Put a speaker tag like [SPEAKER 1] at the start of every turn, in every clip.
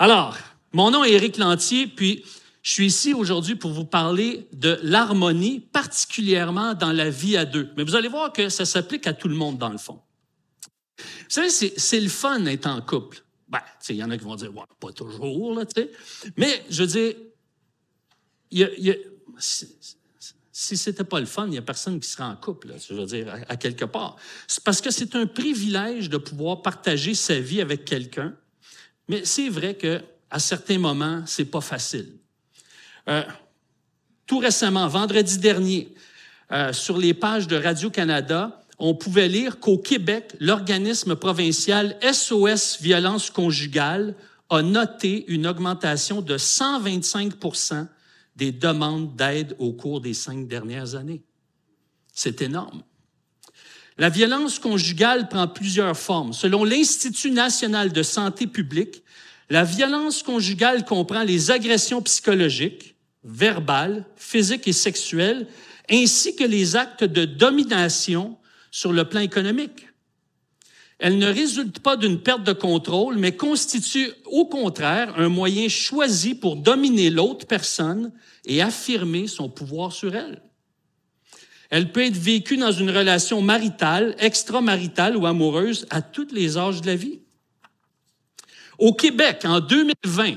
[SPEAKER 1] Alors, mon nom est Éric Lantier, puis je suis ici aujourd'hui pour vous parler de l'harmonie, particulièrement dans la vie à deux. Mais vous allez voir que ça s'applique à tout le monde dans le fond. Vous savez, c'est le fun d'être en couple. Ben, il y en a qui vont dire, ouais, pas toujours, là, tu sais. Mais, je veux dire, y a, y a, si c'était pas le fun, il n'y a personne qui serait en couple, là, je veux dire, à, quelque part. C'est parce que c'est un privilège de pouvoir partager sa vie avec quelqu'un. Mais c'est vrai que à certains moments, c'est pas facile. Euh, tout récemment, vendredi dernier, euh, sur les pages de Radio-Canada, on pouvait lire qu'au Québec, l'organisme provincial SOS Violence conjugale a noté une augmentation de 125% des demandes d'aide au cours des cinq dernières années. C'est énorme. La violence conjugale prend plusieurs formes. Selon l'Institut national de santé publique, la violence conjugale comprend les agressions psychologiques, verbales, physiques et sexuelles, ainsi que les actes de domination sur le plan économique. Elle ne résulte pas d'une perte de contrôle, mais constitue au contraire un moyen choisi pour dominer l'autre personne et affirmer son pouvoir sur elle. Elle peut être vécue dans une relation maritale, extramaritale ou amoureuse à tous les âges de la vie. Au Québec, en 2020,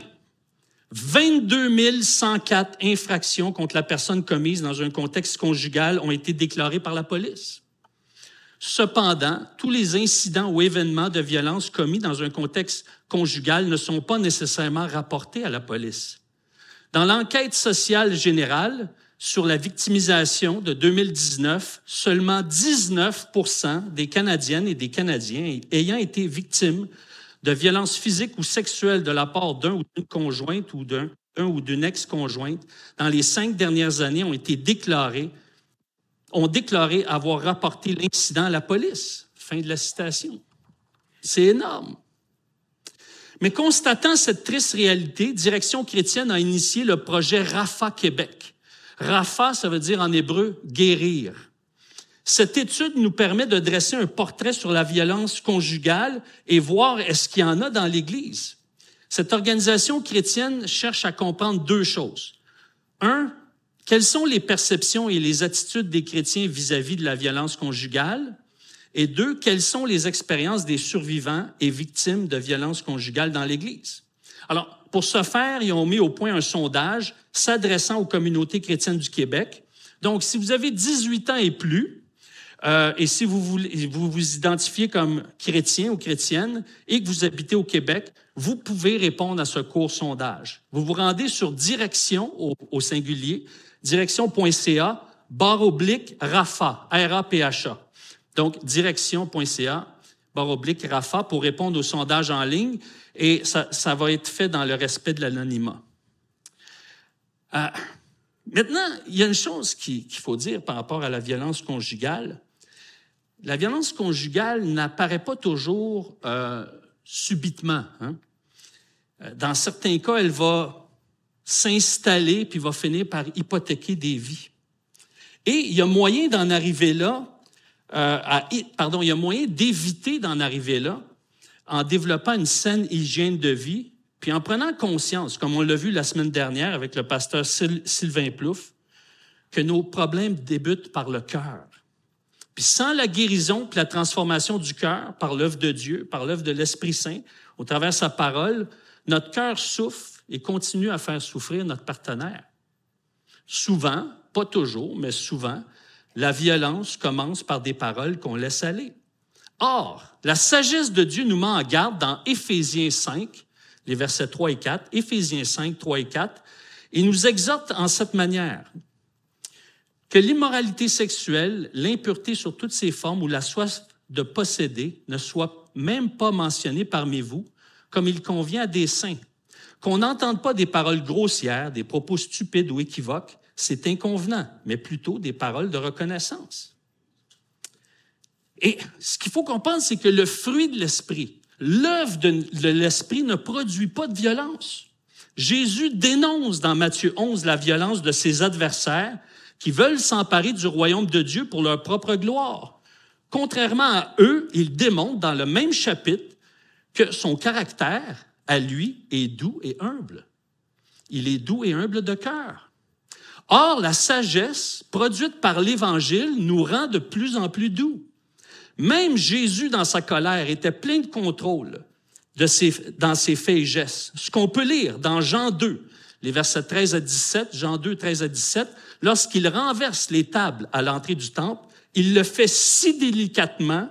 [SPEAKER 1] 22 104 infractions contre la personne commise dans un contexte conjugal ont été déclarées par la police. Cependant, tous les incidents ou événements de violence commis dans un contexte conjugal ne sont pas nécessairement rapportés à la police. Dans l'enquête sociale générale sur la victimisation de 2019, seulement 19% des Canadiennes et des Canadiens ayant été victimes de violences physiques ou sexuelles de la part d'un ou d'une conjointe ou d'un ou d'une ex-conjointe dans les cinq dernières années ont ont déclaré avoir rapporté l'incident à la police. Fin de la citation. C'est énorme. Mais constatant cette triste réalité, Direction chrétienne a initié le projet RAFA Québec. RAFA, ça veut dire en hébreu guérir. Cette étude nous permet de dresser un portrait sur la violence conjugale et voir est-ce qu'il y en a dans l'Église. Cette organisation chrétienne cherche à comprendre deux choses. Un, quelles sont les perceptions et les attitudes des chrétiens vis-à-vis -vis de la violence conjugale? Et deux, quelles sont les expériences des survivants et victimes de violences conjugales dans l'Église? Alors, pour ce faire, ils ont mis au point un sondage s'adressant aux communautés chrétiennes du Québec. Donc, si vous avez 18 ans et plus, euh, et si vous, vous identifiez comme chrétien ou chrétienne et que vous habitez au Québec, vous pouvez répondre à ce court sondage. Vous vous rendez sur direction au, singulier, direction.ca, barre oblique, RAFA, R-A-P-H-A. Donc, direction.ca, barre oblique, RAFA, pour répondre au sondage en ligne, et ça, ça va être fait dans le respect de l'anonymat. Euh, maintenant, il y a une chose qu'il faut dire par rapport à la violence conjugale. La violence conjugale n'apparaît pas toujours euh, subitement. Hein. Euh, dans certains cas, elle va s'installer puis va finir par hypothéquer des vies. Et il y a moyen d'en arriver là euh, pardon, il y a moyen d'éviter d'en arriver là en développant une saine hygiène de vie, puis en prenant conscience, comme on l'a vu la semaine dernière avec le pasteur Sylvain Plouffe, que nos problèmes débutent par le cœur. Puis sans la guérison puis la transformation du cœur par l'œuvre de Dieu, par l'œuvre de l'Esprit Saint, au travers de sa parole, notre cœur souffre et continue à faire souffrir notre partenaire. Souvent, pas toujours, mais souvent, la violence commence par des paroles qu'on laisse aller. Or, la sagesse de Dieu nous met en garde dans Éphésiens 5, les versets 3 et 4, Éphésiens 5, 3 et 4, et nous exhorte en cette manière. Que l'immoralité sexuelle, l'impureté sur toutes ses formes ou la soif de posséder ne soit même pas mentionnée parmi vous, comme il convient à des saints, qu'on n'entende pas des paroles grossières, des propos stupides ou équivoques, c'est inconvenant, mais plutôt des paroles de reconnaissance. Et ce qu'il faut comprendre, c'est que le fruit de l'esprit, l'œuvre de, l'esprit ne produit pas de violence. Jésus dénonce dans Matthieu 11 la violence de ses adversaires qui veulent s'emparer du royaume de Dieu pour leur propre gloire. Contrairement à eux, il démontre dans le même chapitre que son caractère à lui est doux et humble. Il est doux et humble de cœur. Or, la sagesse produite par l'Évangile nous rend de plus en plus doux. Même Jésus, dans sa colère, était plein de contrôle dans ses faits et gestes. Ce qu'on peut lire dans Jean 2, les versets 13 à 17, Jean 2, 13 à 17, lorsqu'il renverse les tables à l'entrée du temple, il le fait si délicatement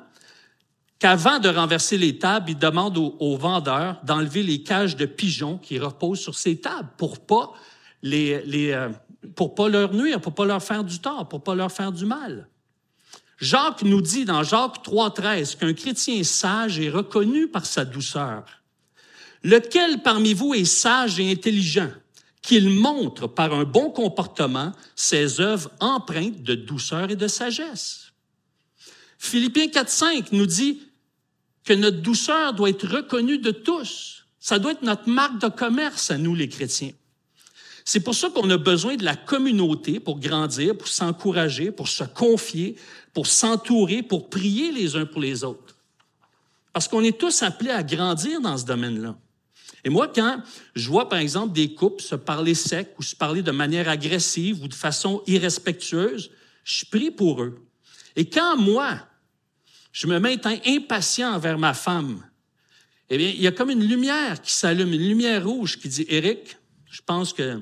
[SPEAKER 1] qu'avant de renverser les tables, il demande aux, vendeurs d'enlever les cages de pigeons qui reposent sur ces tables pour pas les, les euh, pour pas leur nuire, pour pas leur faire du tort, pour pas leur faire du mal. Jacques nous dit dans Jacques 3,13 qu'un chrétien sage est reconnu par sa douceur. Lequel parmi vous est sage et intelligent, qu'il montre par un bon comportement ses œuvres empreintes de douceur et de sagesse? Philippiens 4,5 nous dit que notre douceur doit être reconnue de tous. Ça doit être notre marque de commerce à nous, les chrétiens. C'est pour ça qu'on a besoin de la communauté pour grandir, pour s'encourager, pour se confier, pour s'entourer, pour prier les uns pour les autres. Parce qu'on est tous appelés à grandir dans ce domaine-là. Et moi, quand je vois, par exemple, des couples se parler sec ou se parler de manière agressive ou de façon irrespectueuse, je prie pour eux. Et quand moi, je me mets impatient envers ma femme, eh bien, il y a comme une lumière qui s'allume, une lumière rouge qui dit, Éric, je pense que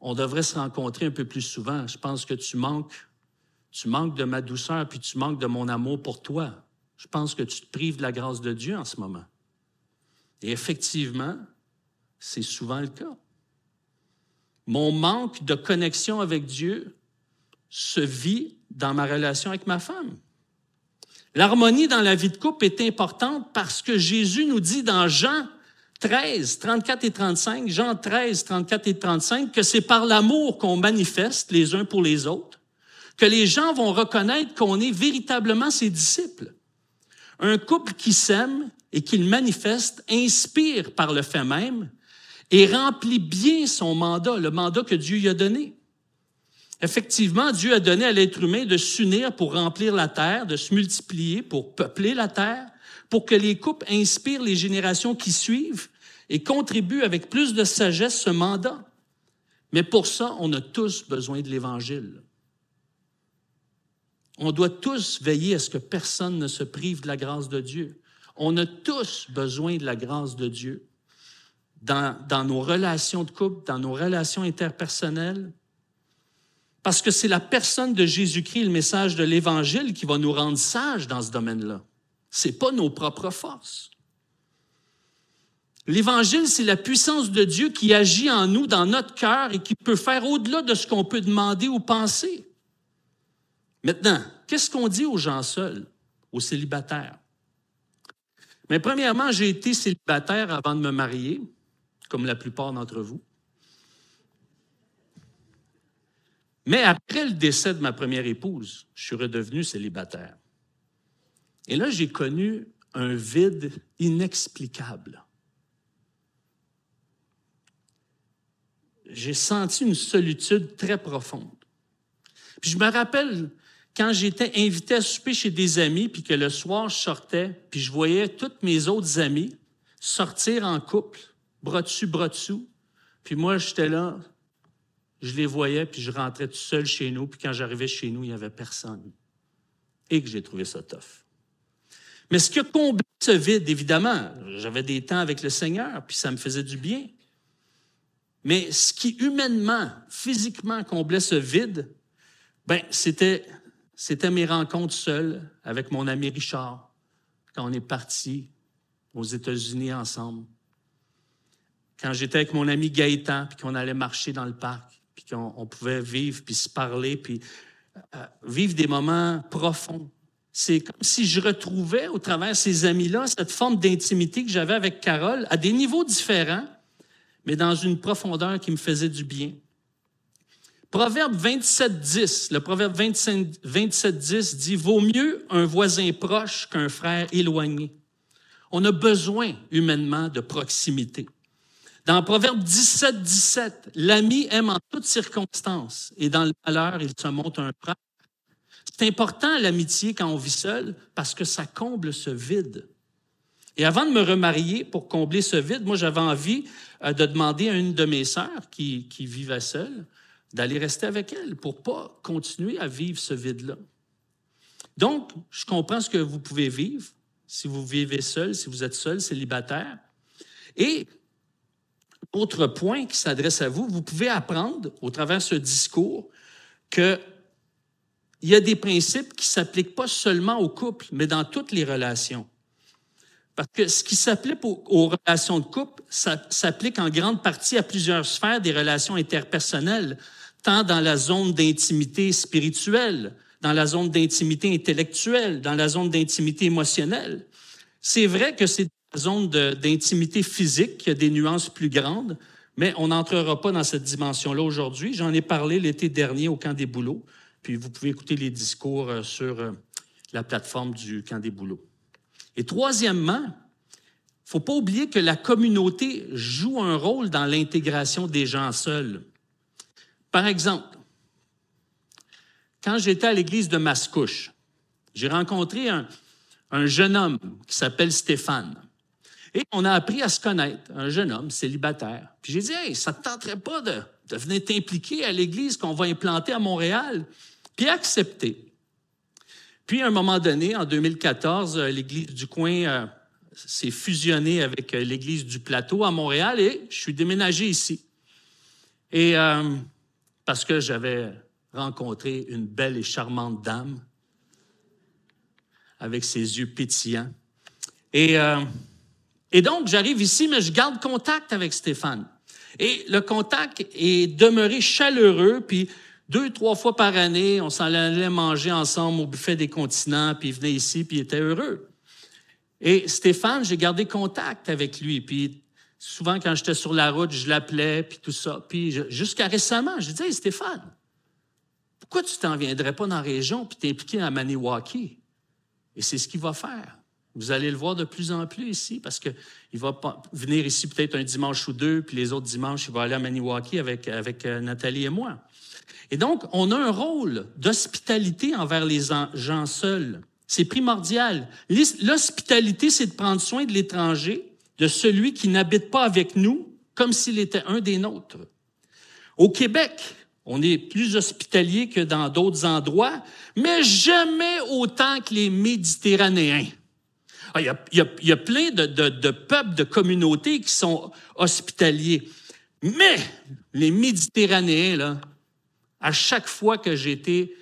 [SPEAKER 1] on devrait se rencontrer un peu plus souvent. Je pense que tu manques, tu manques de ma douceur, puis tu manques de mon amour pour toi. Je pense que tu te prives de la grâce de Dieu en ce moment. Et effectivement, c'est souvent le cas. Mon manque de connexion avec Dieu se vit dans ma relation avec ma femme. L'harmonie dans la vie de couple est importante parce que Jésus nous dit dans Jean 13, 34 et 35, Jean 13, 34 et 35, que c'est par l'amour qu'on manifeste les uns pour les autres, que les gens vont reconnaître qu'on est véritablement ses disciples. Un couple qui s'aime et qui manifeste inspire par le fait même et remplit bien son mandat, le mandat que Dieu lui a donné. Effectivement, Dieu a donné à l'être humain de s'unir pour remplir la terre, de se multiplier pour peupler la terre, pour que les couples inspirent les générations qui suivent et contribuent avec plus de sagesse ce mandat. Mais pour ça, on a tous besoin de l'Évangile. On doit tous veiller à ce que personne ne se prive de la grâce de Dieu. On a tous besoin de la grâce de Dieu dans, dans nos relations de couple, dans nos relations interpersonnelles, parce que c'est la personne de Jésus-Christ, le message de l'Évangile, qui va nous rendre sages dans ce domaine-là. C'est pas nos propres forces. L'Évangile, c'est la puissance de Dieu qui agit en nous, dans notre cœur, et qui peut faire au-delà de ce qu'on peut demander ou penser. Maintenant, qu'est-ce qu'on dit aux gens seuls, aux célibataires? Mais premièrement, j'ai été célibataire avant de me marier, comme la plupart d'entre vous. Mais après le décès de ma première épouse, je suis redevenu célibataire. Et là, j'ai connu un vide inexplicable. J'ai senti une solitude très profonde. Puis je me rappelle quand j'étais invité à souper chez des amis, puis que le soir, je sortais, puis je voyais toutes mes autres amis sortir en couple, bras dessus, bras dessous. Puis moi, j'étais là, je les voyais, puis je rentrais tout seul chez nous, puis quand j'arrivais chez nous, il n'y avait personne. Et que j'ai trouvé ça tough. Mais ce qui a comblé ce vide, évidemment, j'avais des temps avec le Seigneur, puis ça me faisait du bien. Mais ce qui humainement, physiquement comblait ce vide, ben, c'était, c'était mes rencontres seules avec mon ami Richard, quand on est parti aux États-Unis ensemble. Quand j'étais avec mon ami Gaëtan, puis qu'on allait marcher dans le parc, puis qu'on pouvait vivre, puis se parler, puis euh, vivre des moments profonds. C'est comme si je retrouvais au travers ces amis-là cette forme d'intimité que j'avais avec Carole à des niveaux différents, mais dans une profondeur qui me faisait du bien. Proverbe 27, 10, le proverbe 27, 10 dit, Vaut mieux un voisin proche qu'un frère éloigné. On a besoin humainement de proximité. Dans Proverbe 17, 17, l'ami aime en toutes circonstances et dans le malheur, il se montre un frère. C'est important l'amitié quand on vit seul parce que ça comble ce vide. Et avant de me remarier pour combler ce vide, moi, j'avais envie euh, de demander à une de mes sœurs qui, qui vivait seule d'aller rester avec elle pour pas continuer à vivre ce vide-là. Donc, je comprends ce que vous pouvez vivre si vous vivez seul, si vous êtes seul, célibataire. Et autre point qui s'adresse à vous, vous pouvez apprendre au travers de ce discours qu'il y a des principes qui s'appliquent pas seulement au couple, mais dans toutes les relations. Parce que ce qui s'applique aux, relations de couple, ça s'applique en grande partie à plusieurs sphères des relations interpersonnelles, tant dans la zone d'intimité spirituelle, dans la zone d'intimité intellectuelle, dans la zone d'intimité émotionnelle. C'est vrai que c'est la zone d'intimité physique qui a des nuances plus grandes, mais on n'entrera pas dans cette dimension-là aujourd'hui. J'en ai parlé l'été dernier au Camp des Boulots, puis vous pouvez écouter les discours euh, sur euh, la plateforme du Camp des Boulots. Et troisièmement, il ne faut pas oublier que la communauté joue un rôle dans l'intégration des gens seuls. Par exemple, quand j'étais à l'église de Mascouche, j'ai rencontré un, jeune homme qui s'appelle Stéphane. Et on a appris à se connaître, un jeune homme célibataire. Puis j'ai dit, hey, ça ne te tenterait pas de, de venir t'impliquer à l'église qu'on va implanter à Montréal? Puis accepter. Puis, à un moment donné, en 2014, euh, l'Église du coin euh, s'est fusionnée avec euh, l'Église du plateau à Montréal et je suis déménagé ici. Et parce que j'avais rencontré une belle et charmante dame avec ses yeux pétillants. Et donc, j'arrive ici, mais je garde contact avec Stéphane. Et le contact est demeuré chaleureux, puis deux, trois fois par année, on s'en allait manger ensemble au buffet des continents, puis il venait ici, puis il était heureux. Et Stéphane, j'ai gardé contact avec lui, puis souvent quand j'étais sur la route, je l'appelais, puis tout ça. Puis jusqu'à récemment, je disais, hey, Stéphane, pourquoi tu t'en viendrais pas dans la région, puis t'impliquer à Maniwaki? Et c'est ce qu'il va faire. Vous allez le voir de plus en plus ici, parce qu'il va venir ici peut-être un dimanche ou deux, puis les autres dimanches, il va aller à Maniwaki avec, avec euh, Nathalie et moi. Et donc, on a un rôle d'hospitalité envers les gens seuls. C'est primordial. L'hospitalité, c'est de prendre soin de l'étranger, de celui qui n'habite pas avec nous, comme s'il était un des nôtres. Au Québec, on est plus hospitalier que dans d'autres endroits, mais jamais autant que les Méditerranéens. Ah, il, y a, plein de, peuples, de communautés qui sont hospitaliers. Mais les Méditerranéens, à chaque fois que j'ai été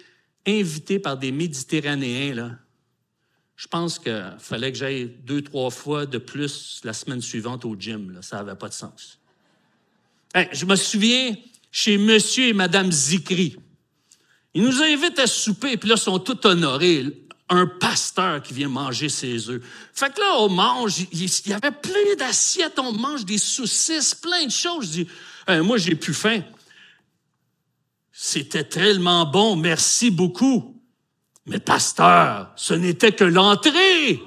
[SPEAKER 1] invité par des Méditerranéens, je pense qu'il fallait que j'aille deux, trois fois de plus la semaine suivante au gym. Ça n'avait pas de sens. je me souviens chez Monsieur et Madame Zikri. Ils nous invitent à souper, puis là, ils sont tous honorés. Un pasteur qui vient manger ses œufs. Fait que là, on mange, il y avait plein d'assiettes, on mange des saucisses, plein de choses. Je dis, moi, j'ai plus faim. C'était tellement bon, merci beaucoup. Mais pasteur, ce n'était que l'entrée.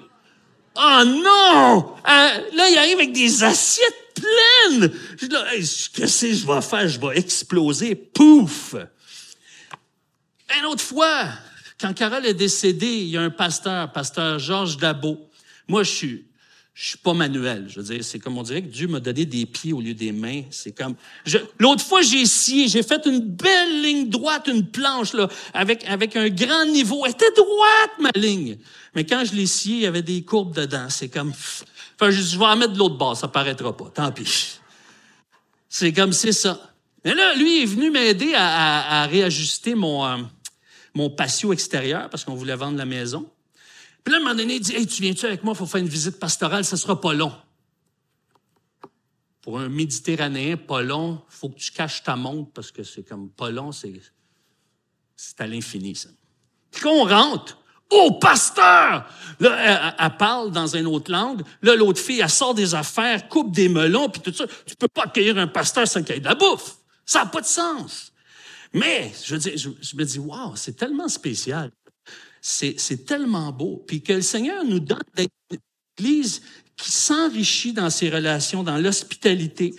[SPEAKER 1] Oh non! Euh, là, il arrive avec des assiettes pleines. Je dis, qu'est-ce que je vais faire? Je vais exploser. Pouf! Une autre fois, quand Carole est décédée, il y a un pasteur, pasteur Georges Dabot. Moi, je suis je suis pas manuel. Je veux dire, c'est comme on dirait que Dieu m'a donné des pieds au lieu des mains. C'est comme. L'autre fois, j'ai scié, j'ai fait une belle ligne droite, une planche là, avec un grand niveau. Elle était droite ma ligne. Mais quand je l'ai scié, il y avait des courbes dedans. C'est comme. Enfin, je, je vais en mettre de l'autre bord, ça paraîtra pas. Tant pis. C'est comme c'est ça. Mais là, lui est venu m'aider à, à, réajuster mon euh, mon patio extérieur parce qu'on voulait vendre la maison. Puis là, à un moment donné, il dit Hey, tu viens-tu avec moi, il faut faire une visite pastorale, ça sera pas long. Pour un Méditerranéen, pas long, faut que tu caches ta montre parce que c'est comme pas long, c'est, c'est à l'infini, ça. Puis quand on rentre, Oh, pasteur! Là, elle, parle dans une autre langue. Là, l'autre fille, elle sort des affaires, coupe des melons, puis tout ça. Tu peux pas accueillir un pasteur sans qu'il y ait de la bouffe. Ça n'a pas de sens. Mais, je, dis, je, me dis, wow, c'est tellement spécial c'est tellement beau. Puis que le Seigneur nous donne une Église qui s'enrichit dans ses relations, dans l'hospitalité,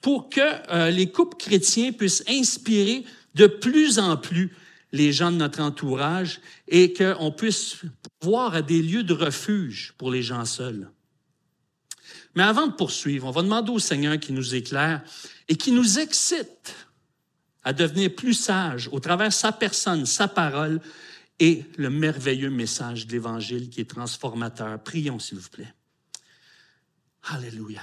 [SPEAKER 1] pour que euh, les couples chrétiens puissent inspirer de plus en plus les gens de notre entourage et qu'on puisse voir des lieux de refuge pour les gens seuls. Mais avant de poursuivre, on va demander au Seigneur qui nous éclaire et qui nous excite à devenir plus sages au travers sa personne, sa parole et le merveilleux message de l'Évangile qui est transformateur. Prions, s'il vous plaît. Alléluia.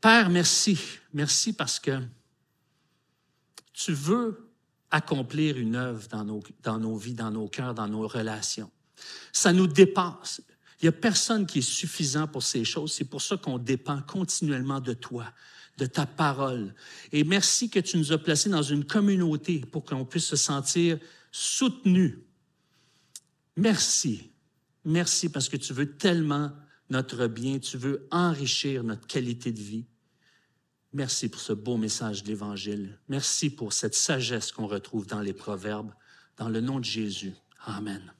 [SPEAKER 1] Père, merci. Merci parce que tu veux accomplir une œuvre dans nos, dans nos vies, dans nos cœurs, dans nos relations. Ça nous dépasse. Il n'y a personne qui est suffisant pour ces choses. C'est pour ça qu'on dépend continuellement de toi, de ta parole. Et merci que tu nous as placés dans une communauté pour qu'on puisse se sentir soutenu. Merci. Merci parce que tu veux tellement notre bien, tu veux enrichir notre qualité de vie. Merci pour ce beau message de l'Évangile. Merci pour cette sagesse qu'on retrouve dans les Proverbes. Dans le nom de Jésus. Amen.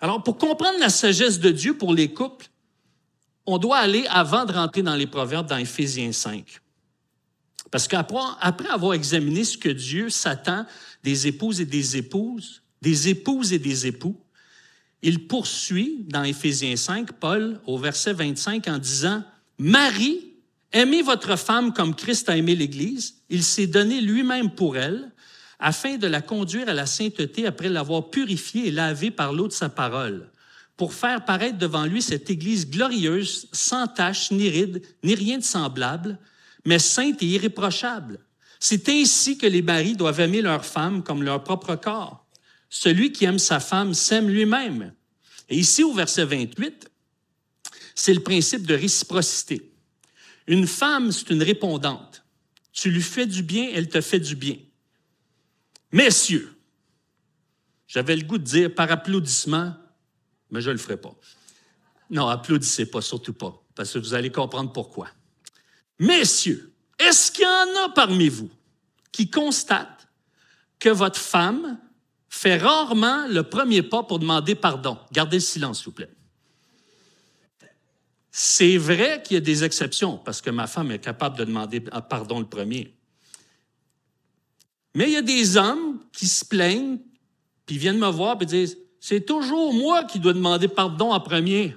[SPEAKER 1] Alors, pour comprendre la sagesse de Dieu pour les couples, on doit aller, avant de rentrer dans les Proverbes, dans Éphésiens 5. Parce qu'après après avoir examiné ce que Dieu s'attend des épouses et des épouses, des épouses et des époux, il poursuit dans Éphésiens 5, Paul, au verset 25, en disant, Marie, aimez votre femme comme Christ a aimé l'Église, il s'est donné lui-même pour elle, afin de la conduire à la sainteté après l'avoir purifiée et lavée par l'eau de sa parole, pour faire paraître devant lui cette Église glorieuse, sans tache, ni ride, ni rien de semblable, mais sainte et irréprochable. C'est ainsi que les maris doivent aimer leur femme comme leur propre corps. Celui qui aime sa femme s'aime lui-même. Et ici, au verset 28, c'est le principe de réciprocité. Une femme, c'est une répondante. Tu lui fais du bien, elle te fait du bien. Messieurs, j'avais le goût de dire par applaudissement, mais je ne le ferai pas. Non, applaudissez pas, surtout pas, parce que vous allez comprendre pourquoi. Messieurs, est-ce qu'il y en a parmi vous qui constatent que votre femme fait rarement le premier pas pour demander pardon? Gardez le silence, s'il vous plaît. C'est vrai qu'il y a des exceptions, parce que ma femme est capable de demander pardon le premier. Mais il y a des hommes qui se plaignent, puis viennent me voir et disent C'est toujours moi qui dois demander pardon en premier.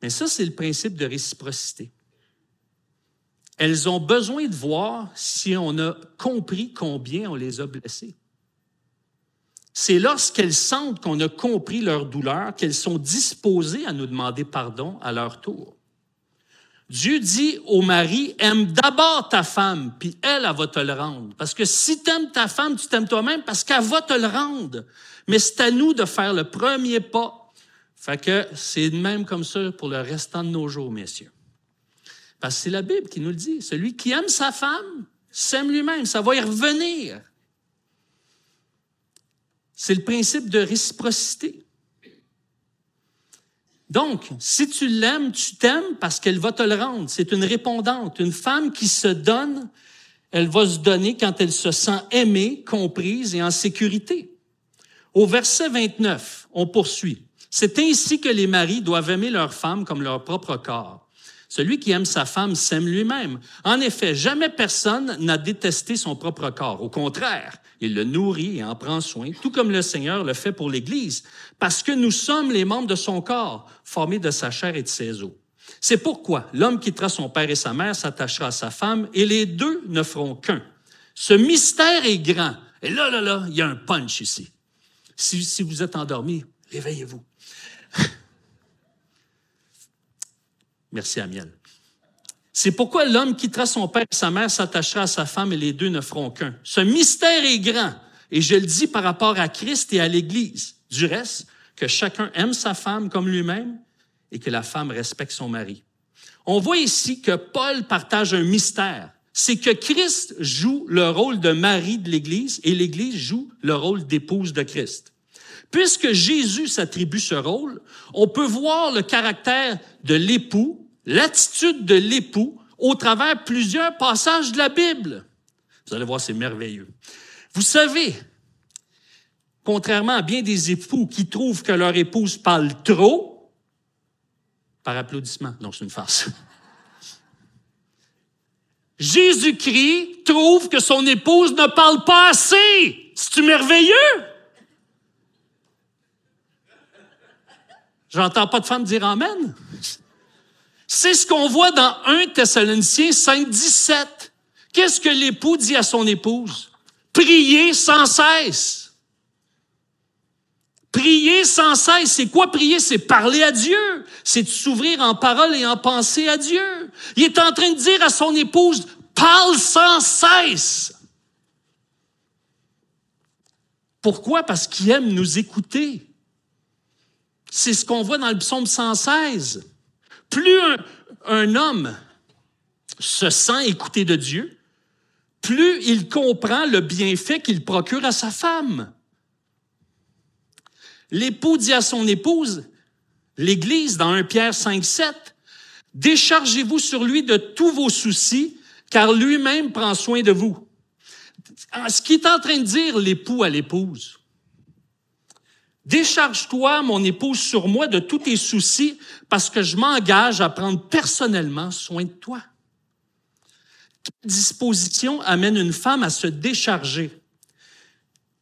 [SPEAKER 1] Mais ça, c'est le principe de réciprocité. Elles ont besoin de voir si on a compris combien on les a blessées. C'est lorsqu'elles sentent qu'on a compris leur douleur qu'elles sont disposées à nous demander pardon à leur tour. Dieu dit au mari, aime d'abord ta femme, puis elle, elle va te le rendre. Parce que si tu aimes ta femme, tu t'aimes toi-même parce qu'elle va te le rendre. Mais c'est à nous de faire le premier pas. Fait que c'est même comme ça pour le restant de nos jours, messieurs. Parce que c'est la Bible qui nous le dit. Celui qui aime sa femme s'aime lui-même. Ça va y revenir. C'est le principe de réciprocité. Donc, si tu l'aimes, tu t'aimes parce qu'elle va te le rendre. C'est une répondante. Une femme qui se donne, elle va se donner quand elle se sent aimée, comprise et en sécurité. Au verset 29, on poursuit. C'est ainsi que les maris doivent aimer leur femme comme leur propre corps. Celui qui aime sa femme s'aime lui-même. En effet, jamais personne n'a détesté son propre corps. Au contraire, il le nourrit et en prend soin, tout comme le Seigneur le fait pour l'Église, parce que nous sommes les membres de son corps, formés de sa chair et de ses os. C'est pourquoi l'homme quittera son père et sa mère, s'attachera à sa femme, et les deux ne feront qu'un. Ce mystère est grand. Et là, là, là, il y a un punch ici. Si, si vous êtes endormi, réveillez-vous. Merci, Amiel. C'est pourquoi l'homme quittera son père et sa mère, s'attachera à sa femme et les deux ne feront qu'un. Ce mystère est grand et je le dis par rapport à Christ et à l'Église. Du reste, que chacun aime sa femme comme lui-même et que la femme respecte son mari. On voit ici que Paul partage un mystère. C'est que Christ joue le rôle de mari de l'Église et l'Église joue le rôle d'épouse de Christ. Puisque Jésus s'attribue ce rôle, on peut voir le caractère de l'époux, l'attitude de l'époux au travers plusieurs passages de la Bible. Vous allez voir, c'est merveilleux. Vous savez, contrairement à bien des époux qui trouvent que leur épouse parle trop, par applaudissement, non, c'est une farce. Jésus-Christ trouve que son épouse ne parle pas assez. C'est-tu merveilleux? J'entends pas de femmes dire Amen. C'est ce qu'on voit dans 1 Thessaloniciens 5, 17. Qu'est-ce que l'époux dit à son épouse? Priez sans cesse. Prier sans cesse, c'est quoi prier? C'est parler à Dieu. C'est de s'ouvrir en parole et en pensée à Dieu. Il est en train de dire à son épouse, parle sans cesse. Pourquoi? Parce qu'il aime nous écouter. C'est ce qu'on voit dans le psaume 116. Plus un, homme se sent écouté de Dieu, plus il comprend le bienfait qu'il procure à sa femme. L'époux dit à son épouse, l'Église dans 1 Pierre 5, 7, Déchargez-vous sur lui de tous vos soucis, car lui-même prend soin de vous. Ce qui est en train de dire l'époux à l'épouse, Décharge-toi, mon épouse, sur moi de tous tes soucis, parce que je m'engage à prendre personnellement soin de toi. Quelle disposition amène une femme à se décharger?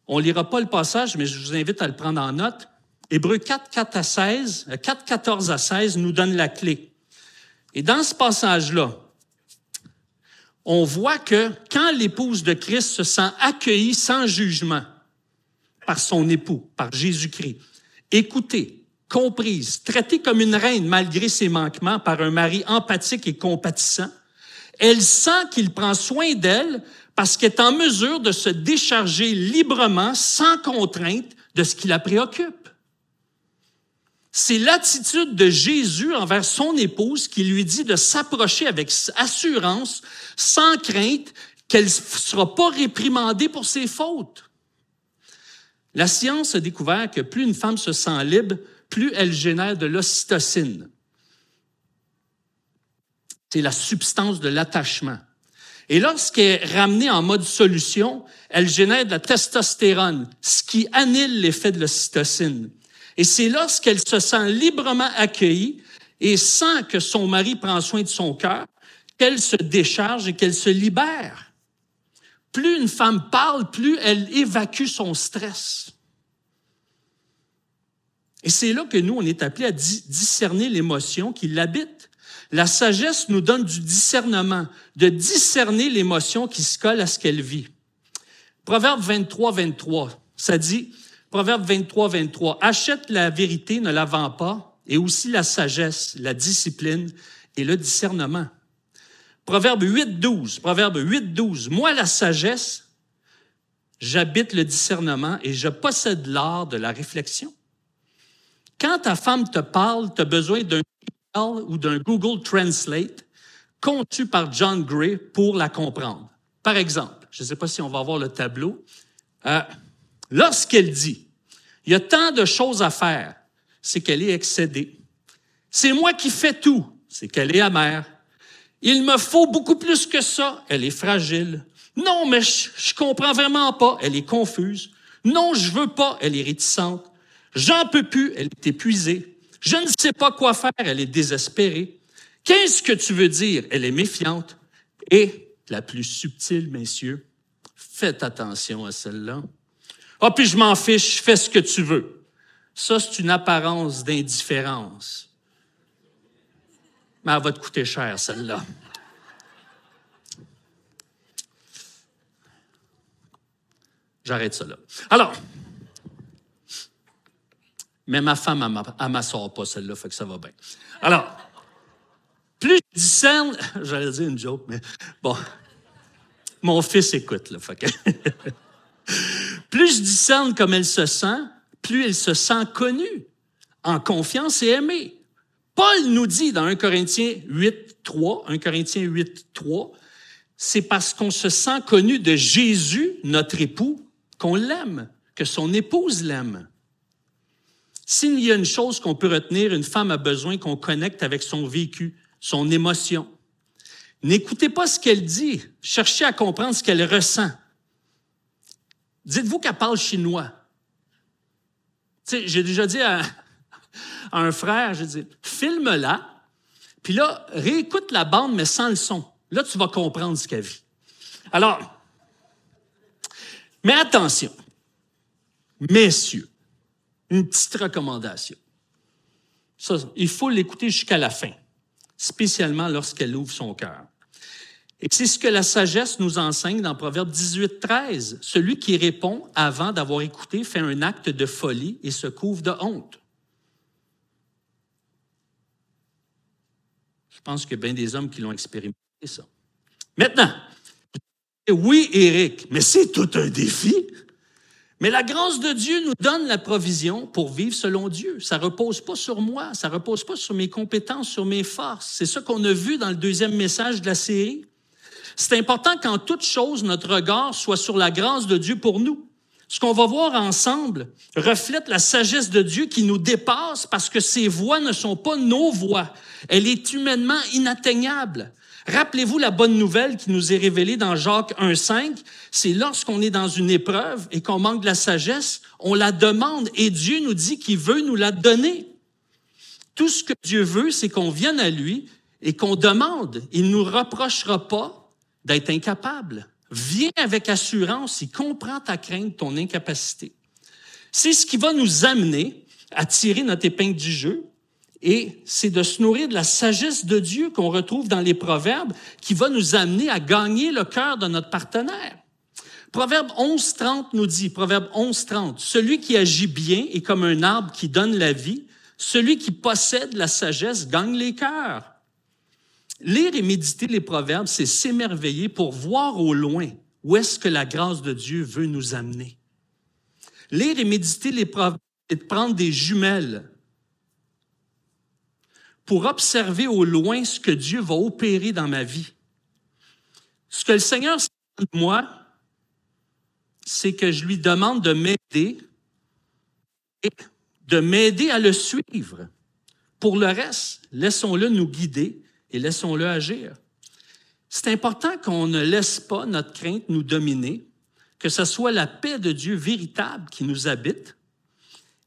[SPEAKER 1] On lira pas le passage, mais je vous invite à le prendre en note. Hébreu 4, 4 à 16, 4, 14 à 16 nous donne la clé. Et dans ce passage-là, on voit que quand l'épouse de Christ se sent accueillie sans jugement par son époux, par Jésus-Christ, écoutée, comprise, traitée comme une reine malgré ses manquements par un mari empathique et compatissant, elle sent qu'il prend soin d'elle parce qu'elle est en mesure de se décharger librement, sans contrainte, de ce qui la préoccupe. C'est l'attitude de Jésus envers son épouse qui lui dit de s'approcher avec assurance, sans crainte, qu'elle ne sera pas réprimandée pour ses fautes. La science a découvert que plus une femme se sent libre, plus elle génère de l'ocytocine. C'est la substance de l'attachement. Et lorsqu'elle est ramenée en mode solution, elle génère de la testostérone, ce qui annule l'effet de l'ocytocine. Et c'est lorsqu'elle se sent librement accueillie et sent que son mari prend soin de son cœur qu'elle se décharge et qu'elle se libère. Plus une femme parle, plus elle évacue son stress. Et c'est là que nous, on est appelés à discerner l'émotion qui l'habite. La sagesse nous donne du discernement, de discerner l'émotion qui se colle à ce qu'elle vit. Proverbe 23, 23, ça dit, Proverbe 23, 23, achète la vérité, ne la vends pas, et aussi la sagesse, la discipline et le discernement. Proverbe 8, 12, Proverbe 8, 12, moi la sagesse, j'habite le discernement et je possède l'art de la réflexion. Quand ta femme te parle, tu as besoin d'un ou d'un Google Translate conçu par John Gray pour la comprendre. Par exemple, je ne sais pas si on va voir le tableau, euh, lorsqu'elle dit, il y a tant de choses à faire, c'est qu'elle est excédée. C'est moi qui fais tout, c'est qu'elle est amère. Il me faut beaucoup plus que ça, elle est fragile. Non, mais je, comprends vraiment pas, elle est confuse. Non, je veux pas, elle est réticente. J'en peux plus, elle est épuisée. Je ne sais pas quoi faire, elle est désespérée. Qu'est-ce que tu veux dire? Elle est méfiante. Et la plus subtile, messieurs, faites attention à celle-là. Ah, puis je m'en fiche, fais ce que tu veux. Ça, c'est une apparence d'indifférence. Mais elle va te coûter cher, celle-là. J'arrête ça là. Alors, mais ma femme, elle ne sort pas celle-là, fait que ça va bien. Alors, plus je discerne, j'allais dire une joke, mais bon, mon fils écoute, là, fait que plus je discerne comme elle se sent, plus elle se sent connue, en confiance et aimée. Paul nous dit dans 1 Corinthiens 8, 3, 1 Corinthiens 8, 3, c'est parce qu'on se sent connu de Jésus, notre époux, qu'on l'aime, que son épouse l'aime. S'il y a une chose qu'on peut retenir, une femme a besoin qu'on connecte avec son vécu, son émotion. N'écoutez pas ce qu'elle dit, cherchez à comprendre ce qu'elle ressent. Dites-vous qu'elle parle chinois. J'ai déjà dit à, un frère, j'ai dit, filme-la, puis là, réécoute la bande, mais sans le son. Là, tu vas comprendre ce qu'elle vit. Alors, mais attention, messieurs, une petite recommandation. Il faut l'écouter jusqu'à la fin, spécialement lorsqu'elle ouvre son cœur. Et c'est ce que la sagesse nous enseigne dans Proverbe 18, 13. Celui qui répond avant d'avoir écouté fait un acte de folie et se couvre de honte. Pense qu'il y a bien des hommes qui l'ont expérimenté, ça. Maintenant, oui, Éric, mais c'est tout un défi. Mais la grâce de Dieu nous donne la provision pour vivre selon Dieu. Ça repose pas sur moi, ça repose pas sur mes compétences, sur mes forces. C'est ça qu'on a vu dans le deuxième message de la série. C'est important qu'en toute chose, notre regard soit sur la grâce de Dieu pour nous. Ce qu'on va voir ensemble reflète la sagesse de Dieu qui nous dépasse parce que ses voies ne sont pas nos voies. Elle est humainement inatteignable. Rappelez-vous la bonne nouvelle qui nous est révélée dans Jacques 1.5, c'est lorsqu'on est dans une épreuve et qu'on manque de la sagesse, on la demande et Dieu nous dit qu'il veut nous la donner. Tout ce que Dieu veut, c'est qu'on vienne à lui et qu'on demande. Il ne nous reprochera pas d'être incapable. Viens avec assurance, il comprend ta crainte, ton incapacité. C'est ce qui va nous amener à tirer notre épingle du jeu et c'est de se nourrir de la sagesse de Dieu qu'on retrouve dans les proverbes qui va nous amener à gagner le cœur de notre partenaire. Proverbe 11.30 nous dit, Proverbe 11.30, celui qui agit bien est comme un arbre qui donne la vie, celui qui possède la sagesse gagne les cœurs. Lire et méditer les proverbes, c'est s'émerveiller pour voir au loin où est-ce que la grâce de Dieu veut nous amener. Lire et méditer les proverbes, c'est de prendre des jumelles pour observer au loin ce que Dieu va opérer dans ma vie. Ce que le Seigneur sait de moi, c'est que je lui demande de m'aider et de m'aider à le suivre. Pour le reste, laissons-le nous guider et laissons-le agir. C'est important qu'on ne laisse pas notre crainte nous dominer, que ce soit la paix de Dieu véritable qui nous habite.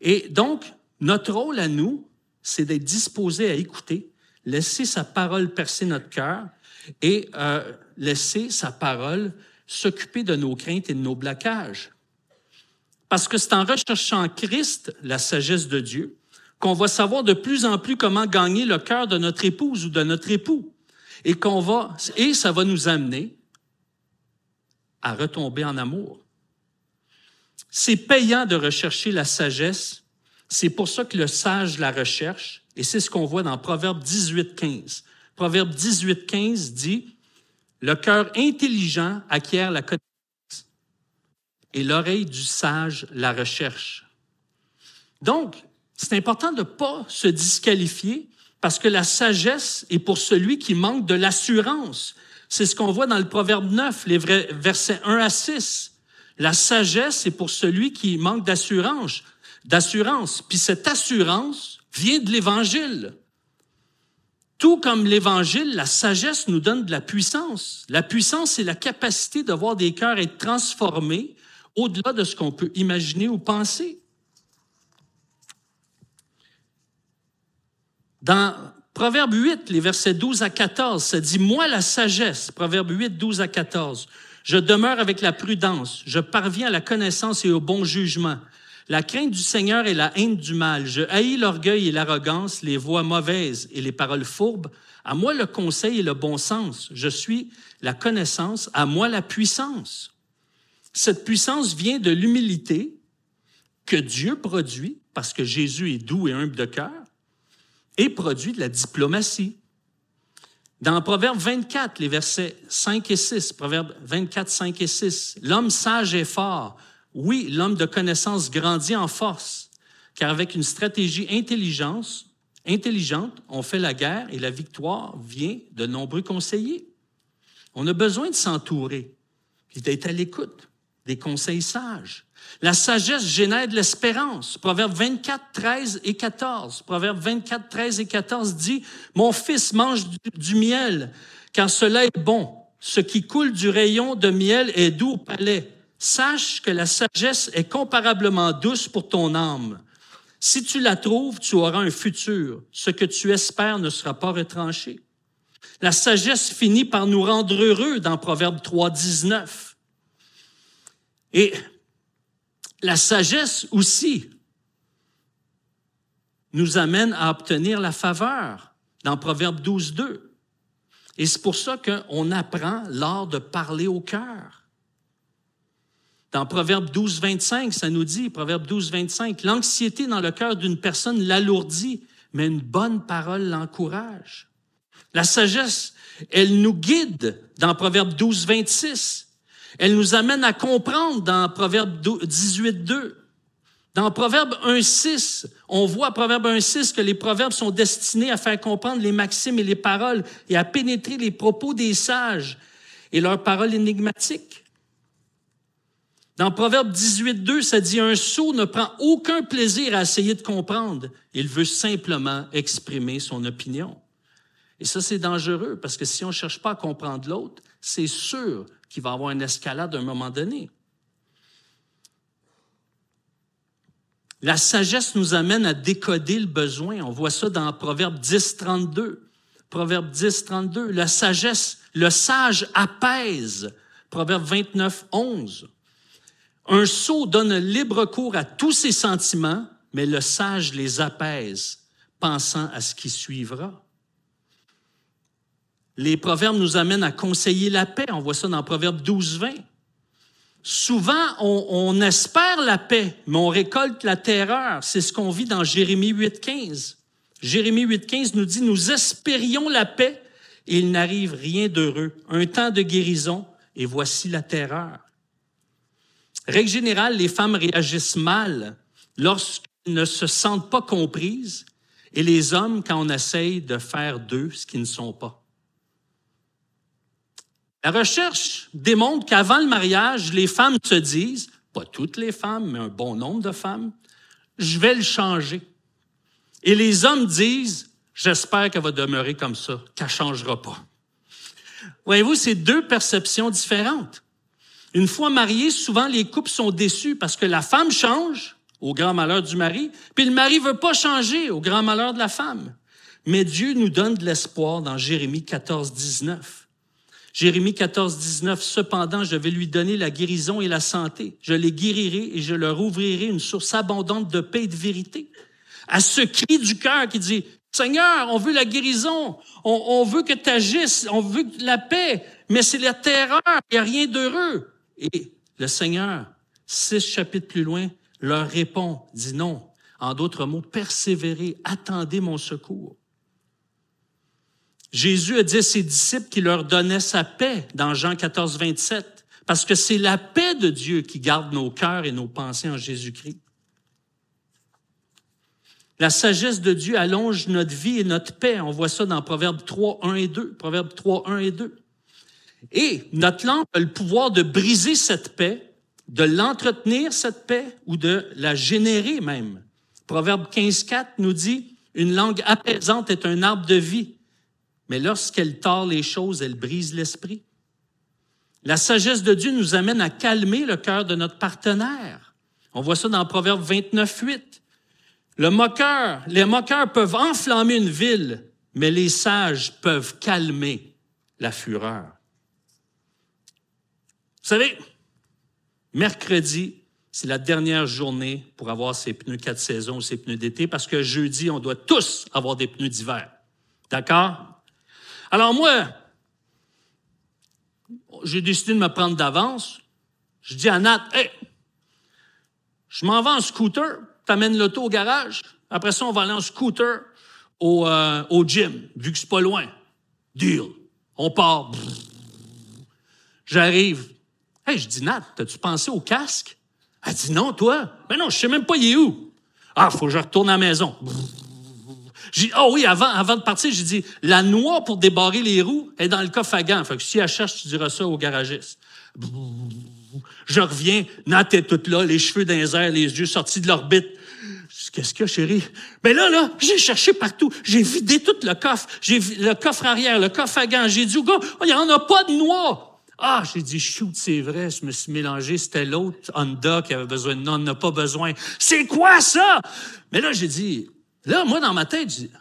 [SPEAKER 1] Et donc, notre rôle à nous, c'est d'être disposé à écouter, laisser sa parole percer notre cœur et euh, laisser sa parole s'occuper de nos craintes et de nos blocages. Parce que c'est en recherchant Christ, la sagesse de Dieu, qu'on va savoir de plus en plus comment gagner le cœur de notre épouse ou de notre époux. Et qu'on va, et ça va nous amener à retomber en amour. C'est payant de rechercher la sagesse c'est pour ça que le sage la recherche, et c'est ce qu'on voit dans Proverbe 18, 15. Proverbe 18, 15 dit, le cœur intelligent acquiert la connaissance et l'oreille du sage la recherche. Donc, c'est important de ne pas se disqualifier parce que la sagesse est pour celui qui manque de l'assurance. C'est ce qu'on voit dans le Proverbe 9, les versets 1 à 6. La sagesse est pour celui qui manque d'assurance d'assurance. Puis cette assurance vient de l'Évangile. Tout comme l'Évangile, la sagesse nous donne de la puissance. La puissance, c'est la capacité de voir des cœurs être transformés au-delà de ce qu'on peut imaginer ou penser. Dans Proverbe 8, les versets 12 à 14, ça dit, Moi la sagesse, Proverbe 8, 12 à 14, je demeure avec la prudence, je parviens à la connaissance et au bon jugement. La crainte du Seigneur est la haine du mal. Je haïs l'orgueil et l'arrogance, les voix mauvaises et les paroles fourbes. À moi le conseil et le bon sens. Je suis la connaissance, à moi la puissance. Cette puissance vient de l'humilité que Dieu produit, parce que Jésus est doux et humble de cœur, et produit de la diplomatie. Dans Proverbe 24, les versets 5 et 6, Proverbe 24, 5 et 6, l'homme sage est fort, oui, l'homme de connaissance grandit en force, car avec une stratégie intelligence, intelligente, on fait la guerre et la victoire vient de nombreux conseillers. On a besoin de s'entourer et d'être à l'écoute des conseils sages. La sagesse génère de l'espérance. Proverbe 24, 13 et 14. Proverbe 24, 13 et 14 dit, Mon fils mange du, miel, car cela est bon. Ce qui coule du rayon de miel est doux au palais. Sache que la sagesse est comparablement douce pour ton âme. Si tu la trouves, tu auras un futur. Ce que tu espères ne sera pas retranché. La sagesse finit par nous rendre heureux dans Proverbe 3, 19. Et la sagesse aussi nous amène à obtenir la faveur dans Proverbe 12, 2. Et c'est pour ça qu'on apprend l'art de parler au cœur. Dans Proverbe 12, 25, ça nous dit, Proverbe 12, 25, l'anxiété dans le cœur d'une personne l'alourdit, mais une bonne parole l'encourage. La sagesse, elle nous guide dans Proverbe 12, 26. Elle nous amène à comprendre dans Proverbe 18, 2. Dans Proverbe 1.6, on voit à Proverbe 1.6 que les proverbes sont destinés à faire comprendre les maximes et les paroles et à pénétrer les propos des sages et leurs paroles énigmatiques. Dans Proverbe 18.2, ça dit un sot ne prend aucun plaisir à essayer de comprendre. Il veut simplement exprimer son opinion. Et ça, c'est dangereux parce que si on ne cherche pas à comprendre l'autre, c'est sûr qu'il va avoir une escalade à un moment donné. La sagesse nous amène à décoder le besoin. On voit ça dans Proverbe 10, 32. Proverbe 10, 32. La sagesse, le sage apaise. Proverbe 29, 11. Un sot donne libre cours à tous ses sentiments, mais le sage les apaise, pensant à ce qui suivra. Les proverbes nous amènent à conseiller la paix. On voit ça dans Proverbe 12, 20. Souvent, on, espère la paix, mais on récolte la terreur. C'est ce qu'on vit dans Jérémie 8.15. Jérémie 8.15 nous dit, nous espérions la paix et il n'arrive rien d'heureux. Un temps de guérison et voici la terreur. Règle générale, les femmes réagissent mal lorsqu'elles ne se sentent pas comprises et les hommes quand on essaye de faire d'eux ce qu'ils ne sont pas. La recherche démontre qu'avant le mariage, les femmes se disent, pas toutes les femmes, mais un bon nombre de femmes, je vais le changer. Et les hommes disent, j'espère qu'elle va demeurer comme ça, qu'elle changera pas. Voyez-vous, c'est deux perceptions différentes. Une fois mariés, souvent les couples sont déçus parce que la femme change au grand malheur du mari, puis le mari veut pas changer au grand malheur de la femme. Mais Dieu nous donne de l'espoir dans Jérémie 14, 19. Jérémie 14, 19, Cependant, je vais lui donner la guérison et la santé. Je les guérirai et je leur ouvrirai une source abondante de paix et de vérité. À ce cri du cœur qui dit, Seigneur, on veut la guérison, on, veut que tu agisses, on veut la paix, mais c'est la terreur, il n'y a rien d'heureux. Et le Seigneur, six chapitres plus loin, leur répond, dit non. En d'autres mots, persévérez, attendez mon secours. Jésus a dit à ses disciples qu'il leur donnait sa paix dans Jean 14, 27, parce que c'est la paix de Dieu qui garde nos cœurs et nos pensées en Jésus-Christ. La sagesse de Dieu allonge notre vie et notre paix. On voit ça dans Proverbe 3, 1 et 2. Proverbe 3, 1 et 2. Et notre langue a le pouvoir de briser cette paix, de l'entretenir, cette paix, ou de la générer même. Proverbe 15, 4 nous dit, une langue apaisante est un arbre de vie mais lorsqu'elle tord les choses, elle brise l'esprit. La sagesse de Dieu nous amène à calmer le cœur de notre partenaire. On voit ça dans Proverbe 29, 8. Le moqueur, les moqueurs peuvent enflammer une ville, mais les sages peuvent calmer la fureur. Vous savez, mercredi, c'est la dernière journée pour avoir ses pneus quatre saisons ou ses pneus d'été, parce que jeudi, on doit tous avoir des pneus d'hiver. D'accord? Alors moi, j'ai décidé de me prendre d'avance. Je dis à Nat, hey, je m'en vais en scooter, t'amènes l'auto au garage. Après ça, on va aller en scooter au, euh, gym, vu que c'est pas loin. Deal. On part. J'arrive. Hey, je dis, Nat, t'as-tu pensé au casque? Elle dit, non, toi? Mais non, je sais même pas, il est où? Ah, faut que je retourne à la maison. J'ai oh oui, avant, de partir, j'ai dit, la noix pour débarrer les roues est dans le coffre à gants. Fait que si elle cherche, tu diras ça au garagiste. Je reviens, Nat est toute là, les cheveux dans les airs, les yeux sortis de l'orbite. Qu'est-ce que, chérie? Ben là, là, j'ai cherché partout. J'ai vidé tout le coffre. J'ai le coffre arrière, le coffre à gants. J'ai dit au gars, oh, il n'y en a pas de noix. Ah, j'ai dit, shoot, c'est vrai, je me suis mélangé. C'était l'autre Honda qui avait besoin de non, on n'a pas besoin. C'est quoi ça? Mais là, j'ai dit, Là, moi, dans ma tête, je dis,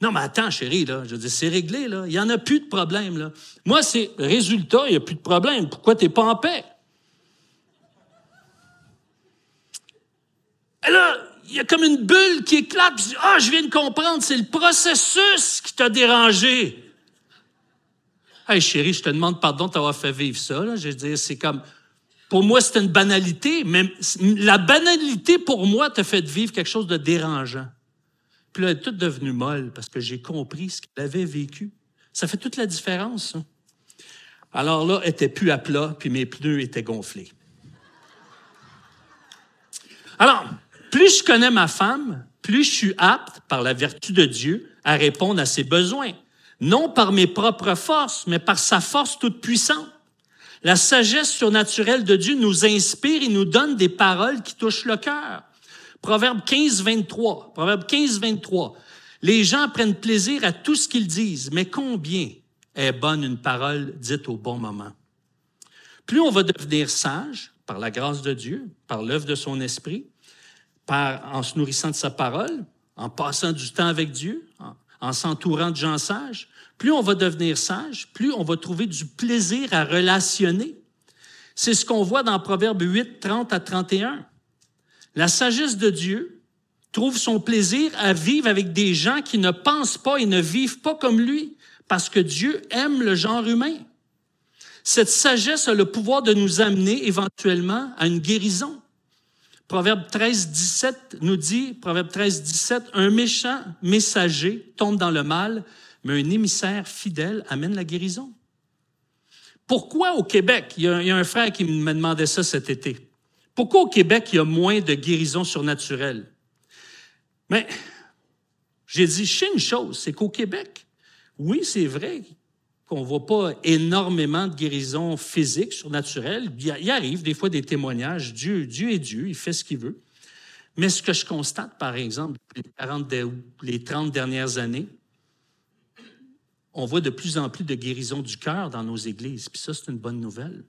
[SPEAKER 1] non, mais attends, chérie, là, je dis, c'est réglé, là. Il n'y en a plus de problème, là. Moi, c'est résultat, il n'y a plus de problème. Pourquoi tu n'es pas en paix? Et là, il y a comme une bulle qui éclate. Puis, ah, je viens de comprendre, c'est le processus qui t'a dérangé. Hey chérie, je te demande pardon de t'avoir fait vivre ça. Là. Je veux dire, c'est comme, pour moi, c'était une banalité, mais la banalité pour moi t'a fait vivre quelque chose de dérangeant. Puis là, elle est toute devenue molle parce que j'ai compris ce qu'elle avait vécu. Ça fait toute la différence. Alors là, elle était plus à plat, puis mes pneus étaient gonflés. Alors, plus je connais ma femme, plus je suis apte, par la vertu de Dieu, à répondre à ses besoins. Non par mes propres forces, mais par sa force toute puissante. La sagesse surnaturelle de Dieu nous inspire et nous donne des paroles qui touchent le cœur. Proverbe 15, 23. Proverbe 15, 23. Les gens prennent plaisir à tout ce qu'ils disent, mais combien est bonne une parole dite au bon moment? Plus on va devenir sage, par la grâce de Dieu, par l'œuvre de son esprit, en se nourrissant de sa parole, en passant du temps avec Dieu, en s'entourant de gens sages, plus on va devenir sage, plus on va trouver du plaisir à relationner. C'est ce qu'on voit dans Proverbe 8, 30 à 31. La sagesse de Dieu trouve son plaisir à vivre avec des gens qui ne pensent pas et ne vivent pas comme lui, parce que Dieu aime le genre humain. Cette sagesse a le pouvoir de nous amener éventuellement à une guérison. Proverbe 13, 17 nous dit, Proverbe 13, 17, un méchant messager tombe dans le mal, mais un émissaire fidèle amène la guérison. Pourquoi au Québec, il y, a, un frère qui me demandait ça cet été, pourquoi au Québec il y a moins de guérisons surnaturelles? Mais j'ai dit, je sais une chose, c'est qu'au Québec, oui, c'est vrai qu'on ne voit pas énormément de guérisons physiques, surnaturelles. Il arrive des fois des témoignages. Dieu, Dieu est Dieu, il fait ce qu'il veut. Mais ce que je constate, par exemple, les, 40, les 30 dernières années, on voit de plus en plus de guérisons du cœur dans nos églises. Puis ça, c'est une bonne nouvelle.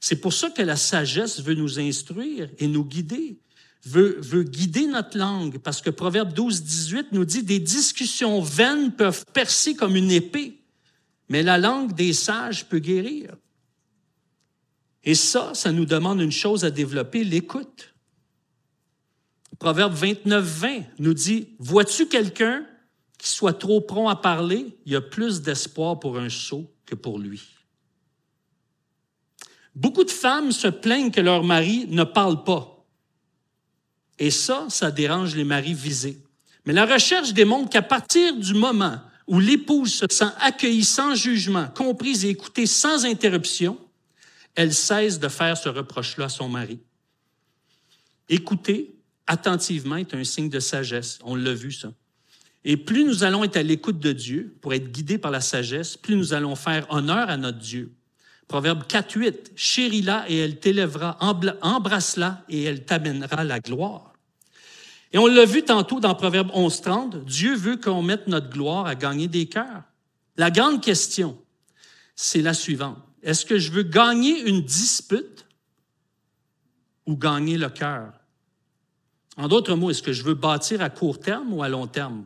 [SPEAKER 1] C'est pour ça que la sagesse veut nous instruire et nous guider, veut, veut guider notre langue, parce que Proverbe 12, 18 nous dit des discussions vaines peuvent percer comme une épée, mais la langue des sages peut guérir. Et ça, ça nous demande une chose à développer, l'écoute. Proverbe 29, 20 nous dit, vois-tu quelqu'un soit trop prompt à parler, il y a plus d'espoir pour un sot que pour lui. Beaucoup de femmes se plaignent que leur mari ne parle pas. Et ça, ça dérange les maris visés. Mais la recherche démontre qu'à partir du moment où l'épouse se sent accueillie sans jugement, comprise et écoutée sans interruption, elle cesse de faire ce reproche-là à son mari. Écouter attentivement est un signe de sagesse. On l'a vu, ça. Et plus nous allons être à l'écoute de Dieu pour être guidés par la sagesse, plus nous allons faire honneur à notre Dieu. Proverbe 4, 8. Chéris-la et elle t'élèvera, embrasse-la et elle t'amènera la gloire. Et on l'a vu tantôt dans Proverbe 11, 30. Dieu veut qu'on mette notre gloire à gagner des cœurs. La grande question, c'est la suivante. Est-ce que je veux gagner une dispute ou gagner le cœur? En d'autres mots, est-ce que je veux bâtir à court terme ou à long terme?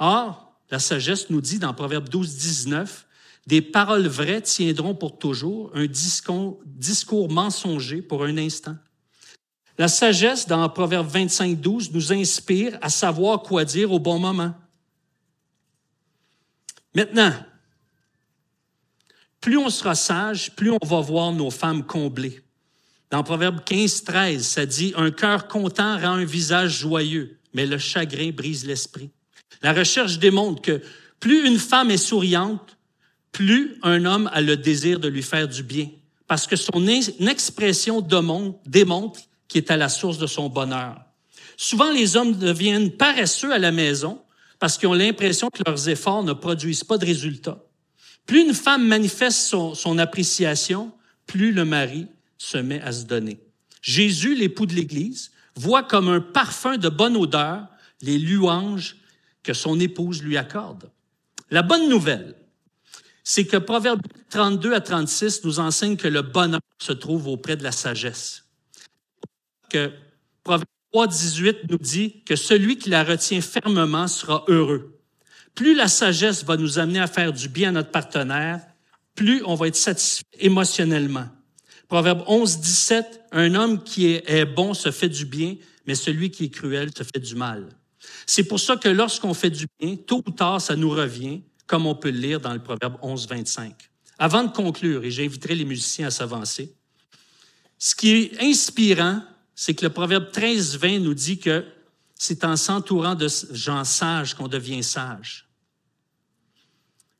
[SPEAKER 1] Or, la sagesse nous dit dans Proverbe 12, 19, des paroles vraies tiendront pour toujours, un discours, discours mensonger pour un instant. La sagesse dans Proverbe 25, 12 nous inspire à savoir quoi dire au bon moment. Maintenant, plus on sera sage, plus on va voir nos femmes comblées. Dans Proverbe 15, 13, ça dit, Un cœur content rend un visage joyeux, mais le chagrin brise l'esprit. La recherche démontre que plus une femme est souriante, plus un homme a le désir de lui faire du bien, parce que son expression démontre qu'il est à la source de son bonheur. Souvent, les hommes deviennent paresseux à la maison parce qu'ils ont l'impression que leurs efforts ne produisent pas de résultats. Plus une femme manifeste son, son appréciation, plus le mari se met à se donner. Jésus, l'époux de l'Église, voit comme un parfum de bonne odeur les louanges que son épouse lui accorde. La bonne nouvelle, c'est que Proverbe 32 à 36 nous enseigne que le bonheur se trouve auprès de la sagesse. Que Proverbe 3, 18 nous dit que celui qui la retient fermement sera heureux. Plus la sagesse va nous amener à faire du bien à notre partenaire, plus on va être satisfait émotionnellement. Proverbe 11, 17, un homme qui est bon se fait du bien, mais celui qui est cruel se fait du mal. C'est pour ça que lorsqu'on fait du bien, tôt ou tard, ça nous revient, comme on peut le lire dans le Proverbe 11, 25. Avant de conclure, et j'inviterai les musiciens à s'avancer, ce qui est inspirant, c'est que le Proverbe 13, 20 nous dit que c'est en s'entourant de gens sages qu'on devient sage.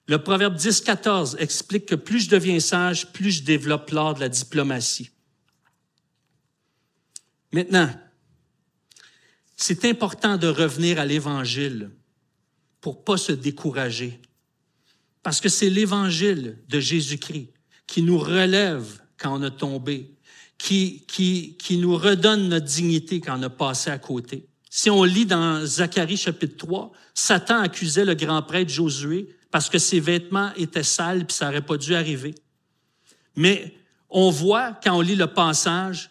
[SPEAKER 1] Le Proverbe 10, 14 explique que plus je deviens sage, plus je développe l'art de la diplomatie. Maintenant, c'est important de revenir à l'Évangile pour pas se décourager. Parce que c'est l'Évangile de Jésus-Christ qui nous relève quand on a tombé, qui, qui, qui nous redonne notre dignité quand on a passé à côté. Si on lit dans Zacharie chapitre 3, Satan accusait le grand prêtre Josué parce que ses vêtements étaient sales puis ça n'aurait pas dû arriver. Mais on voit quand on lit le passage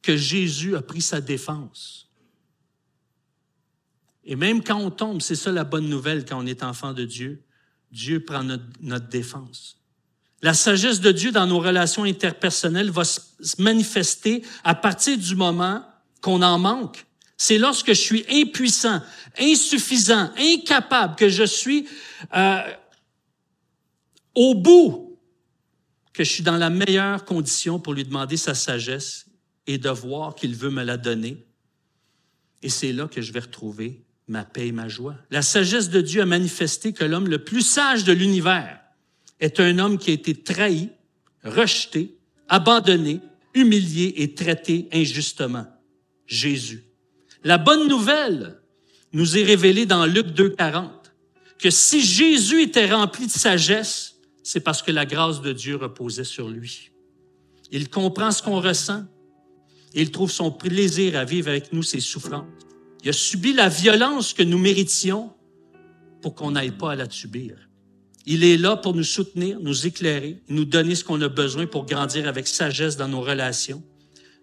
[SPEAKER 1] que Jésus a pris sa défense. Et même quand on tombe, c'est ça la bonne nouvelle quand on est enfant de Dieu, Dieu prend notre, défense. La sagesse de Dieu dans nos relations interpersonnelles va se manifester à partir du moment qu'on en manque. C'est lorsque je suis impuissant, insuffisant, incapable, que je suis euh, au bout, que je suis dans la meilleure condition pour lui demander sa sagesse et de voir qu'il veut me la donner. Et c'est là que je vais retrouver ma paix et ma joie. La sagesse de Dieu a manifesté que l'homme le plus sage de l'univers est un homme qui a été trahi, rejeté, abandonné, humilié et traité injustement. Jésus. La bonne nouvelle nous est révélée dans Luc 2,40 que si Jésus était rempli de sagesse, c'est parce que la grâce de Dieu reposait sur lui. Il comprend ce qu'on ressent. Il trouve son plaisir à vivre avec nous ses souffrances. Il a subi la violence que nous méritions pour qu'on n'aille pas à la subir. Il est là pour nous soutenir, nous éclairer, nous donner ce qu'on a besoin pour grandir avec sagesse dans nos relations.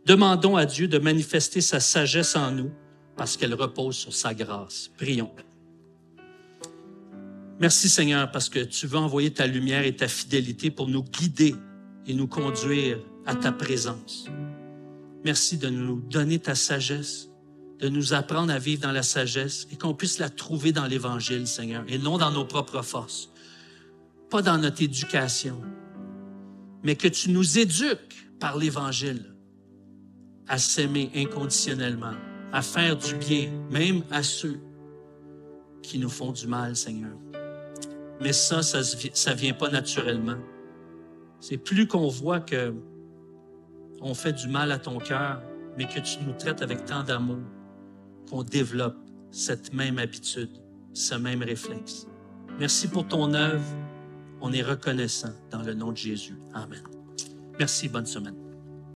[SPEAKER 1] Demandons à Dieu de manifester sa sagesse en nous parce qu'elle repose sur sa grâce. Prions. Merci Seigneur parce que tu veux envoyer ta lumière et ta fidélité pour nous guider et nous conduire à ta présence. Merci de nous donner ta sagesse de nous apprendre à vivre dans la sagesse et qu'on puisse la trouver dans l'Évangile, Seigneur, et non dans nos propres forces, pas dans notre éducation, mais que tu nous éduques par l'Évangile à s'aimer inconditionnellement, à faire du bien, même à ceux qui nous font du mal, Seigneur. Mais ça, ça ne vient pas naturellement. C'est plus qu'on voit que on fait du mal à ton cœur, mais que tu nous traites avec tant d'amour, qu'on développe cette même habitude, ce même réflexe. Merci pour ton œuvre. On est reconnaissant dans le nom de Jésus. Amen. Merci. Bonne semaine.